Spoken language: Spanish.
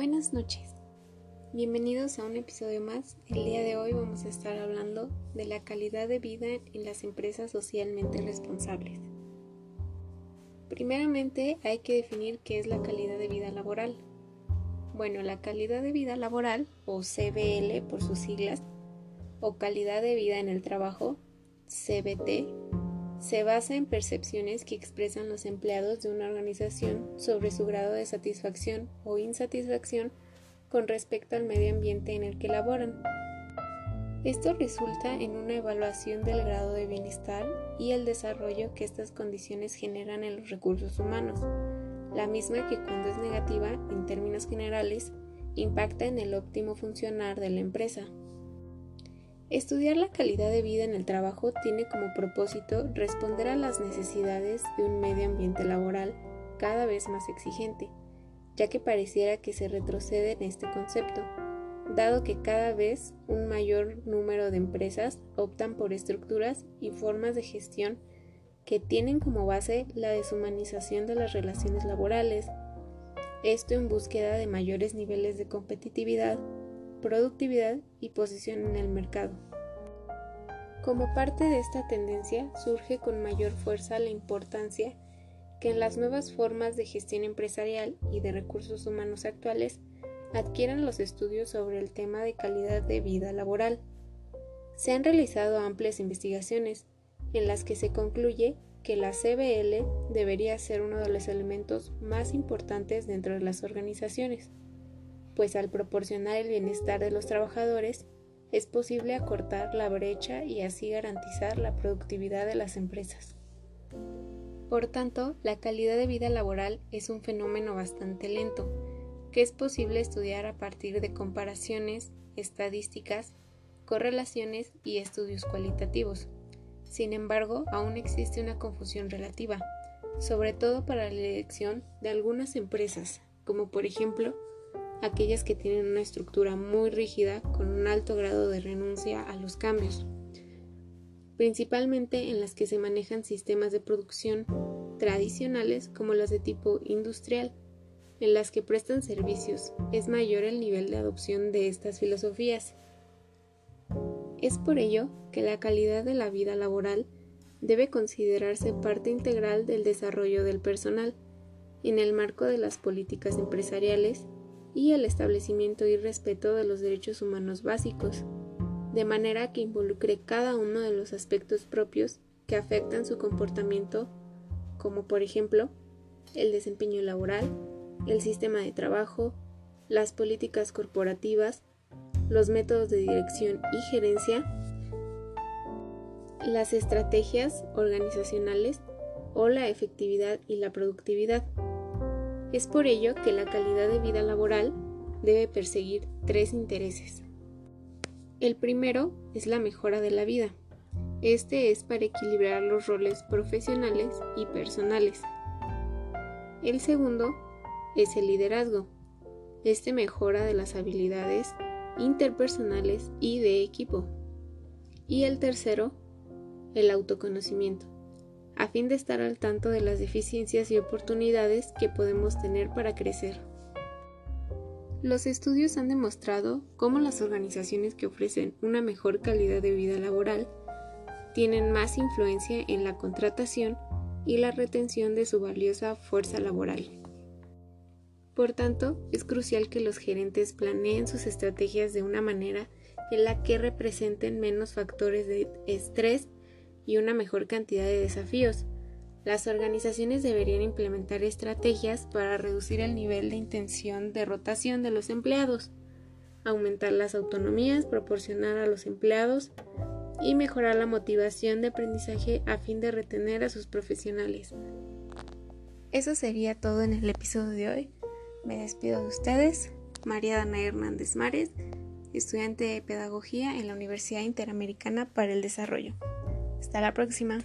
Buenas noches. Bienvenidos a un episodio más. El día de hoy vamos a estar hablando de la calidad de vida en las empresas socialmente responsables. Primeramente hay que definir qué es la calidad de vida laboral. Bueno, la calidad de vida laboral, o CBL por sus siglas, o calidad de vida en el trabajo, CBT, se basa en percepciones que expresan los empleados de una organización sobre su grado de satisfacción o insatisfacción con respecto al medio ambiente en el que laboran. Esto resulta en una evaluación del grado de bienestar y el desarrollo que estas condiciones generan en los recursos humanos, la misma que cuando es negativa, en términos generales, impacta en el óptimo funcionar de la empresa. Estudiar la calidad de vida en el trabajo tiene como propósito responder a las necesidades de un medio ambiente laboral cada vez más exigente, ya que pareciera que se retrocede en este concepto, dado que cada vez un mayor número de empresas optan por estructuras y formas de gestión que tienen como base la deshumanización de las relaciones laborales, esto en búsqueda de mayores niveles de competitividad productividad y posición en el mercado. Como parte de esta tendencia surge con mayor fuerza la importancia que en las nuevas formas de gestión empresarial y de recursos humanos actuales adquieran los estudios sobre el tema de calidad de vida laboral. Se han realizado amplias investigaciones en las que se concluye que la CBL debería ser uno de los elementos más importantes dentro de las organizaciones pues al proporcionar el bienestar de los trabajadores es posible acortar la brecha y así garantizar la productividad de las empresas. Por tanto, la calidad de vida laboral es un fenómeno bastante lento, que es posible estudiar a partir de comparaciones, estadísticas, correlaciones y estudios cualitativos. Sin embargo, aún existe una confusión relativa, sobre todo para la elección de algunas empresas, como por ejemplo aquellas que tienen una estructura muy rígida con un alto grado de renuncia a los cambios, principalmente en las que se manejan sistemas de producción tradicionales como las de tipo industrial, en las que prestan servicios, es mayor el nivel de adopción de estas filosofías. Es por ello que la calidad de la vida laboral debe considerarse parte integral del desarrollo del personal, en el marco de las políticas empresariales y el establecimiento y respeto de los derechos humanos básicos, de manera que involucre cada uno de los aspectos propios que afectan su comportamiento, como por ejemplo el desempeño laboral, el sistema de trabajo, las políticas corporativas, los métodos de dirección y gerencia, las estrategias organizacionales o la efectividad y la productividad. Es por ello que la calidad de vida laboral debe perseguir tres intereses. El primero es la mejora de la vida. Este es para equilibrar los roles profesionales y personales. El segundo es el liderazgo. Este mejora de las habilidades interpersonales y de equipo. Y el tercero, el autoconocimiento a fin de estar al tanto de las deficiencias y oportunidades que podemos tener para crecer. Los estudios han demostrado cómo las organizaciones que ofrecen una mejor calidad de vida laboral tienen más influencia en la contratación y la retención de su valiosa fuerza laboral. Por tanto, es crucial que los gerentes planeen sus estrategias de una manera en la que representen menos factores de estrés y una mejor cantidad de desafíos. Las organizaciones deberían implementar estrategias para reducir el nivel de intención de rotación de los empleados, aumentar las autonomías, proporcionar a los empleados y mejorar la motivación de aprendizaje a fin de retener a sus profesionales. Eso sería todo en el episodio de hoy. Me despido de ustedes, María Dana Hernández Mares, estudiante de Pedagogía en la Universidad Interamericana para el Desarrollo. Hasta la próxima.